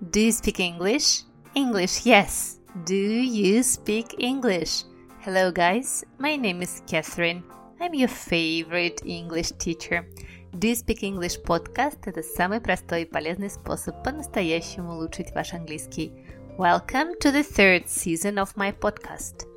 Do you speak English? English, yes. Do you speak English? Hello, guys. My name is Catherine. I'm your favorite English teacher. Do you speak English podcast – это самый простой и полезный способ по-настоящему улучшить ваш английский. Welcome to the third season of my podcast.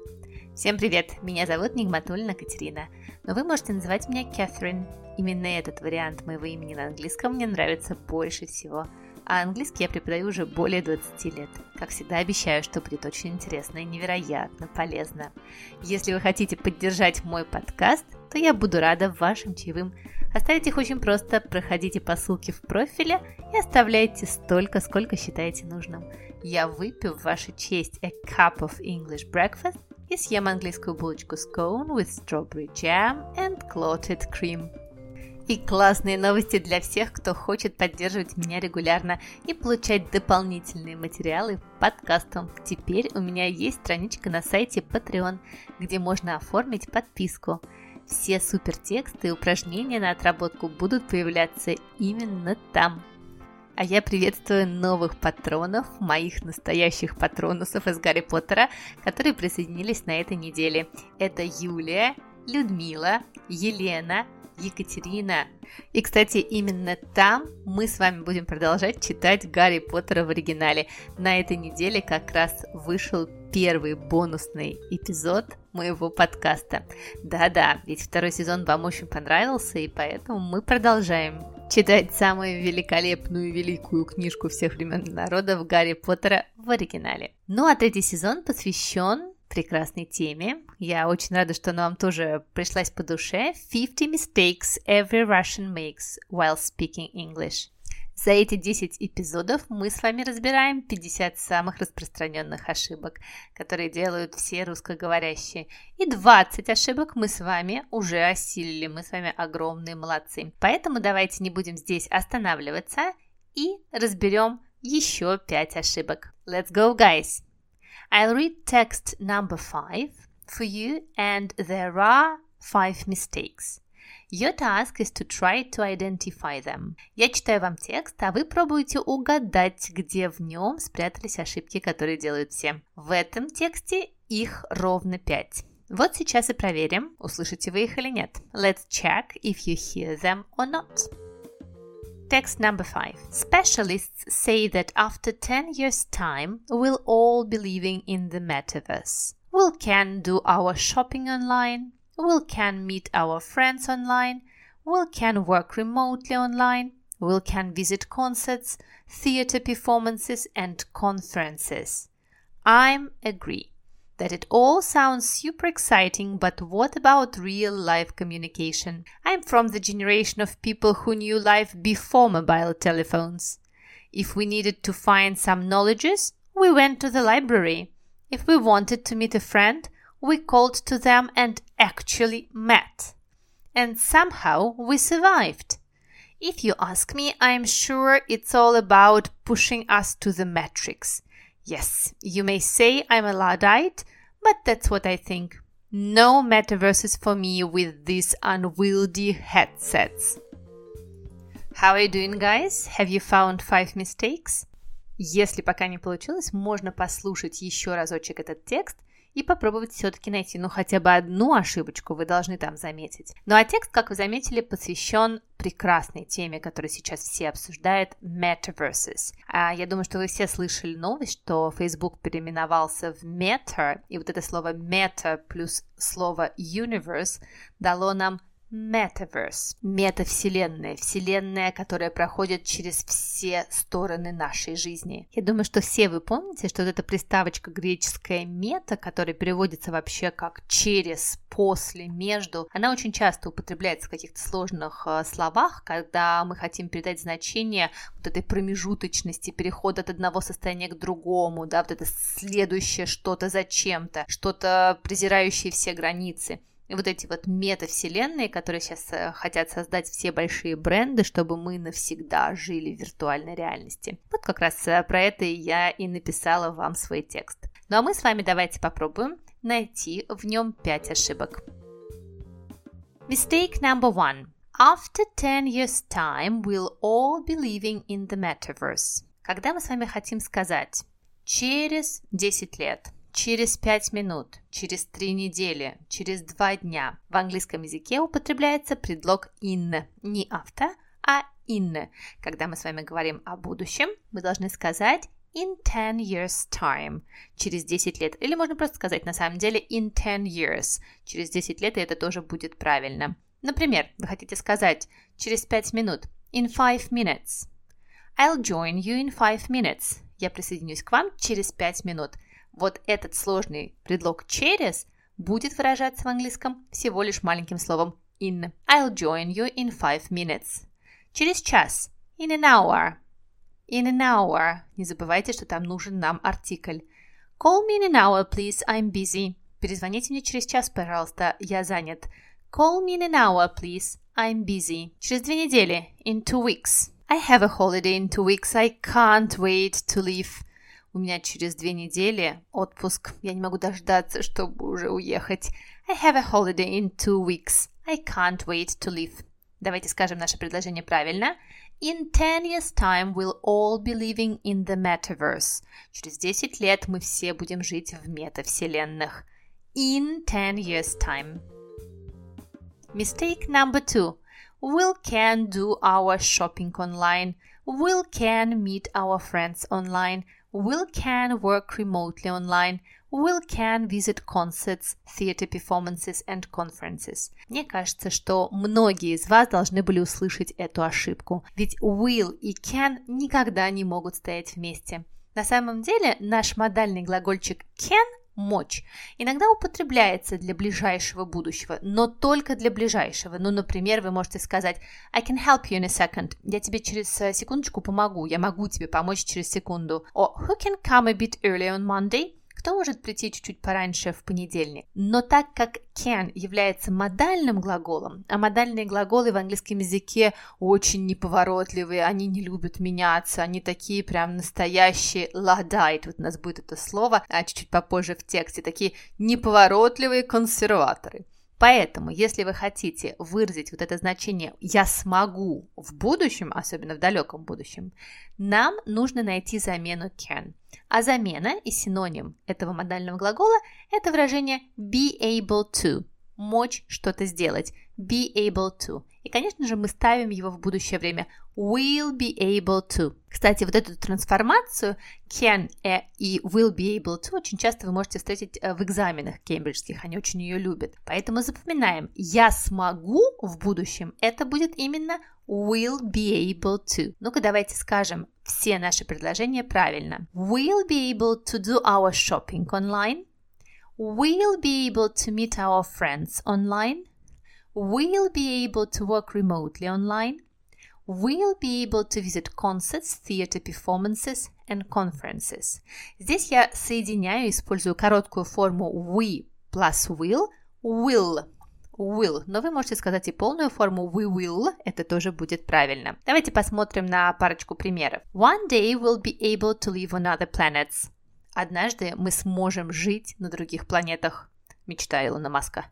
Всем привет! Меня зовут Нигматульна Катерина, но вы можете называть меня Catherine. Именно этот вариант моего имени на английском мне нравится больше всего – а английский я преподаю уже более 20 лет. Как всегда обещаю, что будет очень интересно и невероятно полезно. Если вы хотите поддержать мой подкаст, то я буду рада вашим чаевым. Оставить их очень просто. Проходите по ссылке в профиле и оставляйте столько, сколько считаете нужным. Я выпью в вашу честь a cup of English breakfast и съем английскую булочку scone with strawberry jam and clotted cream. И классные новости для всех, кто хочет поддерживать меня регулярно и получать дополнительные материалы подкастом. Теперь у меня есть страничка на сайте Patreon, где можно оформить подписку. Все супертексты и упражнения на отработку будут появляться именно там. А я приветствую новых патронов, моих настоящих патронусов из Гарри Поттера, которые присоединились на этой неделе. Это Юлия, Людмила, Елена, Екатерина. И, кстати, именно там мы с вами будем продолжать читать Гарри Поттера в оригинале. На этой неделе как раз вышел первый бонусный эпизод моего подкаста. Да-да, ведь второй сезон вам очень понравился, и поэтому мы продолжаем читать самую великолепную великую книжку всех времен народов Гарри Поттера в оригинале. Ну а третий сезон посвящен прекрасной теме. Я очень рада, что она вам тоже пришлась по душе. 50 mistakes every Russian makes while speaking English. За эти 10 эпизодов мы с вами разбираем 50 самых распространенных ошибок, которые делают все русскоговорящие. И 20 ошибок мы с вами уже осилили, мы с вами огромные молодцы. Поэтому давайте не будем здесь останавливаться и разберем еще 5 ошибок. Let's go, guys! I'll read text number five for you, and there are five mistakes. Your task is to try to identify them. Я читаю вам текст, а вы пробуете угадать, где в нем спрятались ошибки, которые делают все. В этом тексте их ровно пять. Вот сейчас и проверим, услышите вы их или нет. Let's check if you hear them or not. Text number five. Specialists say that after 10 years' time, we'll all be living in the metaverse. We'll can do our shopping online. we'll can meet our friends online. we'll can work remotely online. we'll can visit concerts, theater performances, and conferences. I'm agree that it all sounds super exciting, but what about real life communication? I'm from the generation of people who knew life before mobile telephones. If we needed to find some knowledges, we went to the library. If we wanted to meet a friend, we called to them and actually met. And somehow we survived. If you ask me, I'm sure it's all about pushing us to the matrix. Yes, you may say I'm a Luddite, but that's what I think. No metaverses for me with these unwieldy headsets. How are you doing, guys? Have you found five mistakes? Если пока не получилось, можно послушать еще разочек этот текст – и попробовать все-таки найти, ну, хотя бы одну ошибочку вы должны там заметить. Ну, а текст, как вы заметили, посвящен прекрасной теме, которую сейчас все обсуждают, metaverses. А я думаю, что вы все слышали новость, что Facebook переименовался в Meta, и вот это слово Meta плюс слово Universe дало нам Metaverse. Метавселенная. Вселенная, которая проходит через все стороны нашей жизни. Я думаю, что все вы помните, что вот эта приставочка греческая мета, которая переводится вообще как через, после, между, она очень часто употребляется в каких-то сложных э, словах, когда мы хотим передать значение вот этой промежуточности, перехода от одного состояния к другому, да, вот это следующее что-то зачем-то, что-то презирающее все границы вот эти вот метавселенные, которые сейчас э, хотят создать все большие бренды, чтобы мы навсегда жили в виртуальной реальности. Вот как раз э, про это я и написала вам свой текст. Ну а мы с вами давайте попробуем найти в нем 5 ошибок. Mistake number one. After 10 years' time, we'll all be living in the metaverse. Когда мы с вами хотим сказать через 10 лет, через 5 минут, через 3 недели, через 2 дня, в английском языке употребляется предлог in, не after, а in. Когда мы с вами говорим о будущем, мы должны сказать in 10 years time, через 10 лет. Или можно просто сказать на самом деле in 10 years, через 10 лет, и это тоже будет правильно. Например, вы хотите сказать через 5 минут, in 5 minutes. I'll join you in 5 minutes. Я присоединюсь к вам через 5 минут. Вот этот сложный предлог через будет выражаться в английском всего лишь маленьким словом in. I'll join you in 5 minutes. Через час. In an hour. In an hour. Не забывайте, что там нужен нам артикль. Call me in an hour, please. I'm busy. Перезвоните мне через час, пожалуйста. Я занят. Call me in an hour, please. I'm busy. Через две недели. In two weeks. I have a holiday in two weeks. I can't wait to leave. У меня через две недели отпуск. Я не могу дождаться, чтобы уже уехать. I have a holiday in two weeks. I can't wait to leave. Давайте скажем наше предложение правильно. In 10 years time we'll all be living in the metaverse. Через 10 лет мы все будем жить в метавселенных. In 10 years time. Mistake number two. We can do our shopping online. We can meet our friends online. We can work remotely online. We can visit concerts, theater performances and conferences. Мне кажется, что многие из вас должны были услышать эту ошибку. Ведь will и can никогда не могут стоять вместе. На самом деле наш модальный глагольчик can мочь. Иногда употребляется для ближайшего будущего, но только для ближайшего. Ну, например, вы можете сказать I can help you in a second. Я тебе через э, секундочку помогу. Я могу тебе помочь через секунду. О, who can come a bit early on Monday? Кто может прийти чуть-чуть пораньше в понедельник? Но так как can является модальным глаголом, а модальные глаголы в английском языке очень неповоротливые, они не любят меняться, они такие прям настоящие ладайт, вот у нас будет это слово, а чуть-чуть попозже в тексте, такие неповоротливые консерваторы. Поэтому, если вы хотите выразить вот это значение «я смогу» в будущем, особенно в далеком будущем, нам нужно найти замену can. А замена и синоним этого модального глагола – это выражение be able to – мочь что-то сделать, be able to. И, конечно же, мы ставим его в будущее время will be able to. Кстати, вот эту трансформацию can и will be able to очень часто вы можете встретить э, в экзаменах кембриджских, они очень ее любят. Поэтому запоминаем, я смогу в будущем, это будет именно will be able to. Ну-ка давайте скажем все наши предложения правильно. We'll be able to do our shopping online. We'll be able to meet our friends online. We'll be able to work remotely online. We'll be able to visit concerts, theater performances and conferences. Здесь я соединяю, использую короткую форму we plus will, will, will. Но вы можете сказать и полную форму we will, это тоже будет правильно. Давайте посмотрим на парочку примеров. One day we'll be able to live on other planets. Однажды мы сможем жить на других планетах мечта Илона Маска.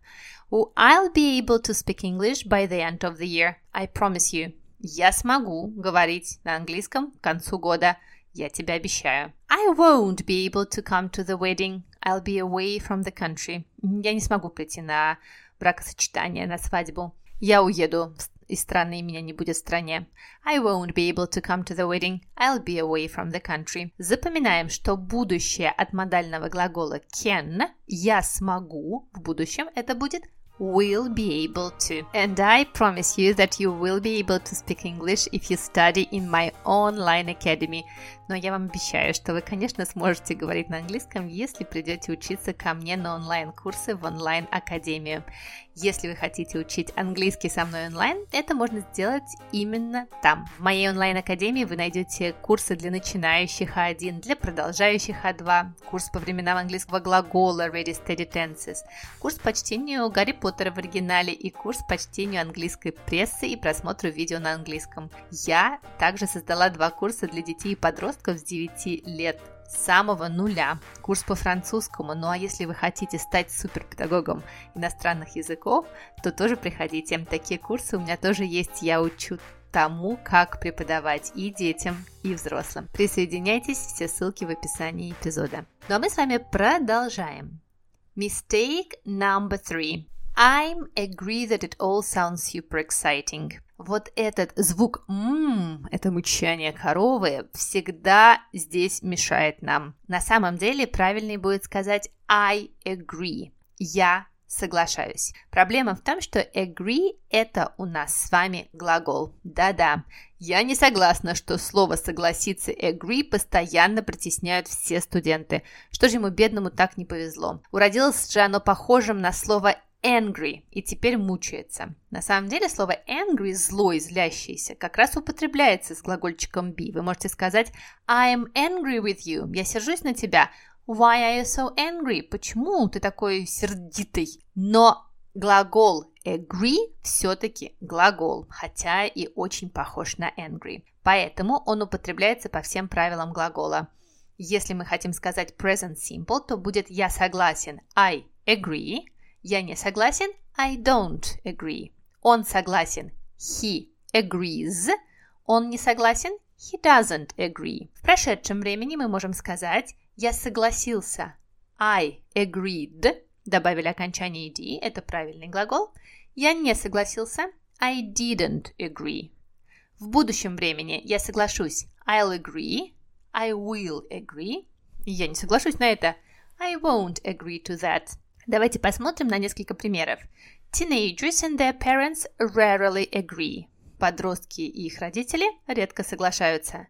I'll be able to speak English by the end of the year. I promise you. Я смогу говорить на английском к концу года. Я тебе обещаю. I won't be able to come to the wedding. I'll be away from the country. Я не смогу прийти на бракосочетание, на свадьбу. Я уеду из страны, меня не будет в стране. I won't be able to come to the wedding. I'll be away from the country. Запоминаем, что будущее от модального глагола can я смогу в будущем это будет will be able to. And I promise you that you will be able to speak English if you study in my online academy. Но я вам обещаю, что вы, конечно, сможете говорить на английском, если придете учиться ко мне на онлайн-курсы в онлайн-академию. Если вы хотите учить английский со мной онлайн, это можно сделать именно там. В моей онлайн-академии вы найдете курсы для начинающих А1, для продолжающих А2, курс по временам английского глагола Ready Steady Tenses, курс по чтению Гарри Поттера в оригинале и курс по чтению английской прессы и просмотру видео на английском. Я также создала два курса для детей и подростков с 9 лет с самого нуля. Курс по французскому. Ну а если вы хотите стать суперпедагогом иностранных языков, то тоже приходите. Такие курсы у меня тоже есть. Я учу тому, как преподавать и детям, и взрослым. Присоединяйтесь, все ссылки в описании эпизода. Ну а мы с вами продолжаем. Mistake number three. I'm agree that it all sounds super exciting. Вот этот звук «м», это мычание коровы, всегда здесь мешает нам. На самом деле правильнее будет сказать I agree. Я соглашаюсь. Проблема в том, что agree – это у нас с вами глагол. Да-да, я не согласна, что слово «согласиться» agree постоянно притесняют все студенты. Что же ему бедному так не повезло? Уродилось же оно похожим на слово angry и теперь мучается. На самом деле слово angry, злой, злящийся, как раз употребляется с глагольчиком be. Вы можете сказать I am angry with you. Я сержусь на тебя. Why are you so angry? Почему ты такой сердитый? Но глагол agree все-таки глагол, хотя и очень похож на angry. Поэтому он употребляется по всем правилам глагола. Если мы хотим сказать present simple, то будет я согласен I agree, я не согласен I don't agree. Он согласен he agrees, он не согласен he doesn't agree. В прошедшем времени мы можем сказать я согласился. I agreed. Добавили окончание ed. Это правильный глагол. Я не согласился. I didn't agree. В будущем времени я соглашусь. I'll agree. I will agree. Я не соглашусь на это. I won't agree to that. Давайте посмотрим на несколько примеров. Teenagers and their parents rarely agree. Подростки и их родители редко соглашаются.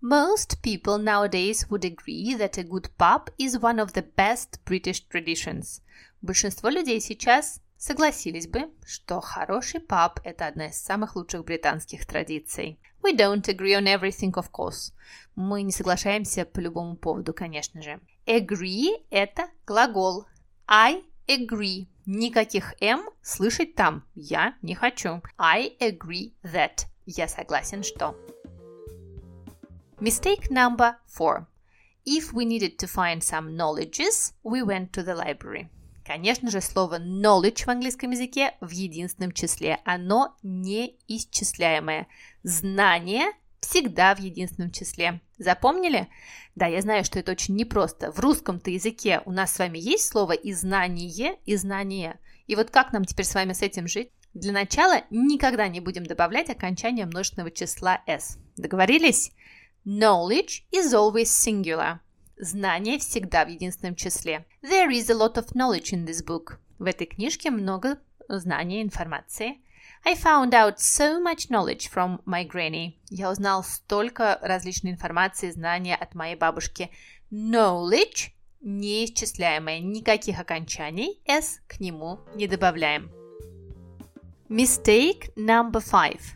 Most people nowadays would agree that a good pub is one of the best British traditions. Большинство людей сейчас согласились бы, что хороший паб – это одна из самых лучших британских традиций. We don't agree on everything, of course. Мы не соглашаемся по любому поводу, конечно же. Agree – это глагол. I agree. Никаких «м» слышать там я не хочу. I agree that. Я согласен, что. Mistake number four. If we needed to find some knowledges, we went to the library. Конечно же, слово knowledge в английском языке в единственном числе. Оно неисчисляемое. Знание всегда в единственном числе. Запомнили? Да, я знаю, что это очень непросто. В русском-то языке у нас с вами есть слово и знание, и знание. И вот как нам теперь с вами с этим жить? Для начала никогда не будем добавлять окончание множественного числа s. Договорились? Knowledge is always singular. Знание всегда в единственном числе. There is a lot of knowledge in this book. В этой книжке много знания, информации. I found out so much knowledge from my granny. Я узнал столько различной информации, знания от моей бабушки. Knowledge неисчисляемое, никаких окончаний, s к нему не добавляем. Mistake number five.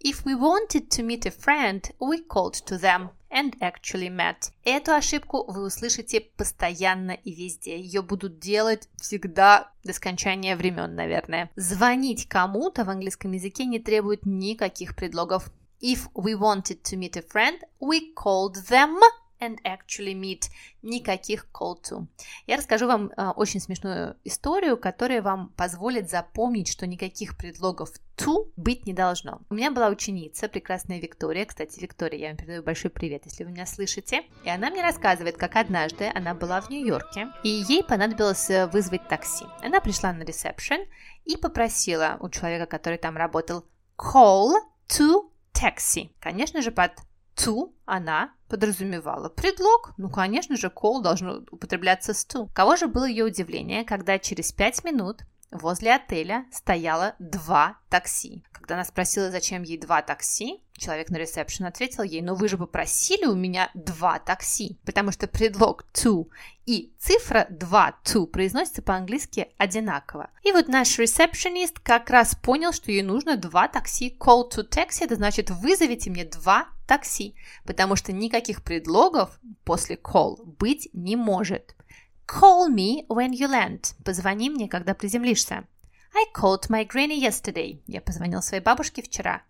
If we wanted to meet a friend, we called to them and actually met. Эту ошибку вы услышите постоянно и везде. Ее будут делать всегда до скончания времен, наверное. Звонить кому-то в английском языке не требует никаких предлогов. If we wanted to meet a friend, we called them and actually meet. Никаких call to. Я расскажу вам э, очень смешную историю, которая вам позволит запомнить, что никаких предлогов to быть не должно. У меня была ученица, прекрасная Виктория. Кстати, Виктория, я вам передаю большой привет, если вы меня слышите. И она мне рассказывает, как однажды она была в Нью-Йорке, и ей понадобилось э, вызвать такси. Она пришла на ресепшн и попросила у человека, который там работал, call to taxi. Конечно же, под to она подразумевала предлог. Ну, конечно же, call должно употребляться с to. Кого же было ее удивление, когда через пять минут возле отеля стояло два такси. Когда она спросила, зачем ей два такси, человек на ресепшн ответил ей, ну вы же попросили у меня два такси, потому что предлог to и цифра 2 to произносится по-английски одинаково. И вот наш ресепшенист как раз понял, что ей нужно два такси. Call to taxi, это значит вызовите мне два такси, потому что никаких предлогов после call быть не может. Call me when you land. Позвони мне, когда приземлишься. I called my granny yesterday. Я позвонил своей бабушке вчера.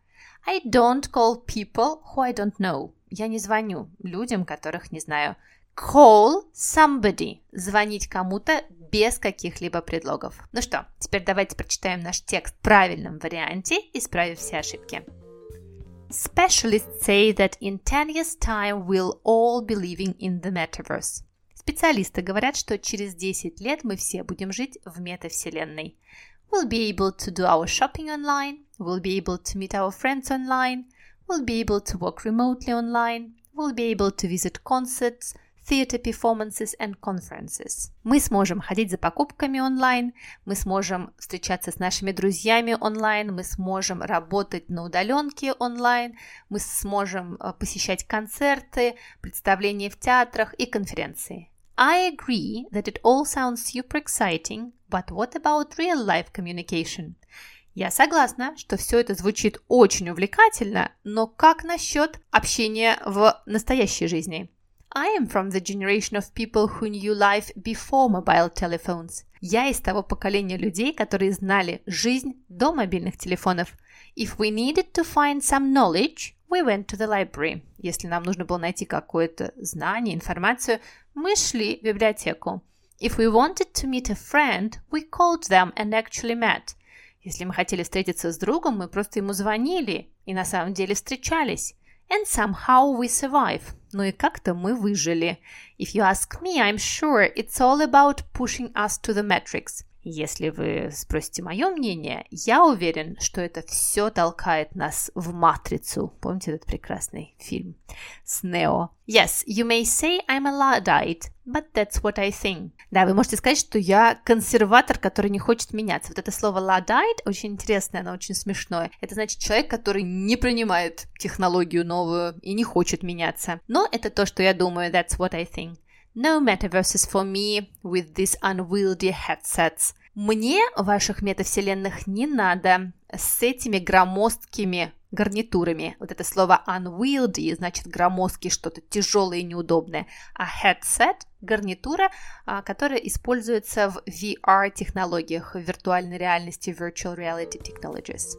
I don't call people who I don't know. Я не звоню людям, которых не знаю. Call somebody. Звонить кому-то без каких-либо предлогов. Ну что, теперь давайте прочитаем наш текст в правильном варианте, исправив все ошибки. Specialists say that in 10 years' time we'll all be living in the metaverse. Специалисты говорят, что через 10 лет мы все будем жить в метавселенной. We'll be able to do our shopping online, we'll be able to meet our friends online, we'll be able to work remotely online, we'll be able to visit concerts, theater performances and conferences. Мы сможем ходить за покупками онлайн, мы сможем встречаться с нашими друзьями онлайн, мы сможем работать на удаленке онлайн, мы сможем посещать концерты, представления в театрах и конференции. I agree that it all sounds super exciting, but what about real life communication? Я согласна, что все это звучит очень увлекательно, но как насчет общения в настоящей жизни? I am from the generation of people who knew life before mobile telephones. Я из того поколения людей, которые знали жизнь до мобильных телефонов. If we needed to find some knowledge, we went to the library. Если нам нужно было найти какое-то знание, информацию, мы шли в библиотеку. If we wanted to meet a friend, we called them and actually met. Если мы хотели встретиться с другом, мы просто ему звонили и на самом деле встречались. And somehow we survive. Ну и как-то мы выжили. If you ask me, I'm sure it's all about pushing us to the metrics. Если вы спросите мое мнение, я уверен, что это все толкает нас в матрицу. Помните этот прекрасный фильм с Нео? Yes, you may say I'm a Luddite, but that's what I think. Да, вы можете сказать, что я консерватор, который не хочет меняться. Вот это слово Luddite очень интересное, оно очень смешное. Это значит человек, который не принимает технологию новую и не хочет меняться. Но это то, что я думаю, that's what I think. No metaverses for me with these unwieldy headsets. Мне ваших метавселенных не надо с этими громоздкими гарнитурами. Вот это слово unwieldy значит громоздкий, что-то тяжелое и неудобное. А headset – гарнитура, а, которая используется в VR-технологиях, в виртуальной реальности, virtual reality technologies.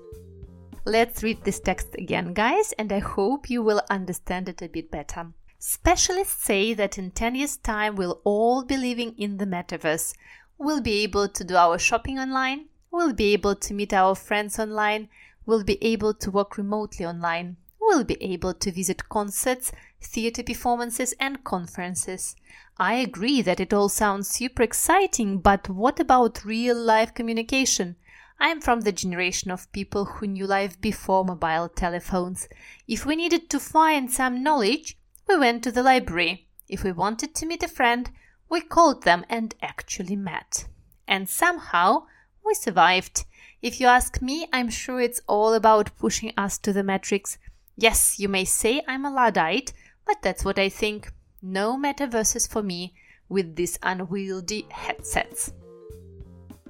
Let's read this text again, guys, and I hope you will understand it a bit better. Specialists say that in 10 years' time we'll all be living in the metaverse. We'll be able to do our shopping online, we'll be able to meet our friends online, we'll be able to work remotely online, we'll be able to visit concerts, theater performances, and conferences. I agree that it all sounds super exciting, but what about real life communication? I'm from the generation of people who knew life before mobile telephones. If we needed to find some knowledge, we went to the library. If we wanted to meet a friend, we called them and actually met. And somehow we survived. If you ask me, I'm sure it's all about pushing us to the metrics. Yes, you may say I'm a Luddite, but that's what I think. No metaverses for me with these unwieldy headsets.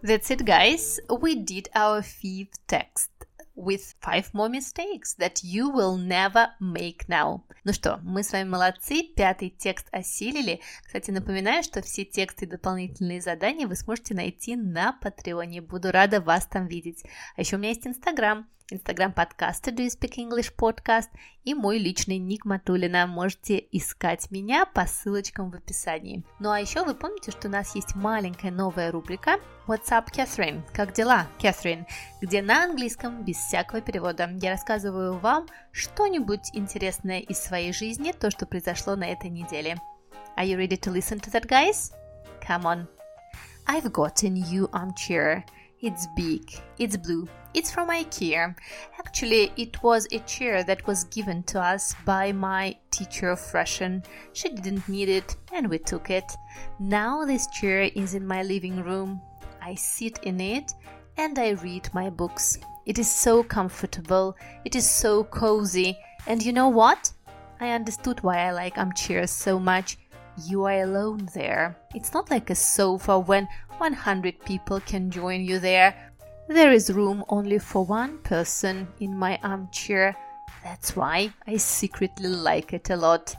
That's it, guys. We did our fifth text. with five more mistakes that you will never make now. Ну что, мы с вами молодцы, пятый текст осилили. Кстати, напоминаю, что все тексты и дополнительные задания вы сможете найти на Патреоне. Буду рада вас там видеть. А еще у меня есть Инстаграм, Инстаграм подкаста Do You Speak English Podcast и мой личный ник Матулина. Можете искать меня по ссылочкам в описании. Ну а еще вы помните, что у нас есть маленькая новая рубрика What's up, Catherine? Как дела, Catherine? Где на английском, без всякого перевода, я рассказываю вам что-нибудь интересное из своей жизни, то, что произошло на этой неделе. Are you ready to listen to that, guys? Come on. I've got a new armchair. It's big, it's blue, it's from IKEA. Actually, it was a chair that was given to us by my teacher of Russian. She didn't need it and we took it. Now this chair is in my living room. I sit in it and I read my books. It is so comfortable, it is so cozy, and you know what? I understood why I like armchairs so much. You are alone there. It's not like a sofa when 100 people can join you there. There is room only for one person in my armchair. That's why I secretly like it a lot.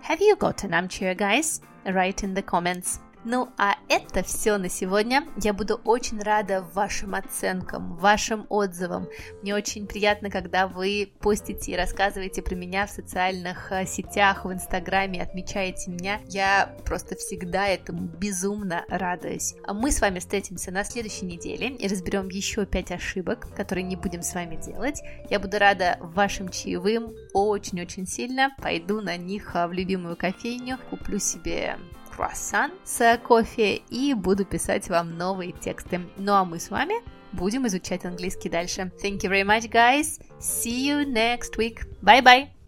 Have you got an armchair, guys? Write in the comments. Ну а это все на сегодня. Я буду очень рада вашим оценкам, вашим отзывам. Мне очень приятно, когда вы постите и рассказываете про меня в социальных э, сетях, в Инстаграме, отмечаете меня. Я просто всегда этому безумно радуюсь. А мы с вами встретимся на следующей неделе и разберем еще 5 ошибок, которые не будем с вами делать. Я буду рада вашим чаевым очень-очень сильно. Пойду на них э, в любимую кофейню, куплю себе круассан с кофе и буду писать вам новые тексты. Ну а мы с вами будем изучать английский дальше. Thank you very much, guys. See you next week. Bye bye.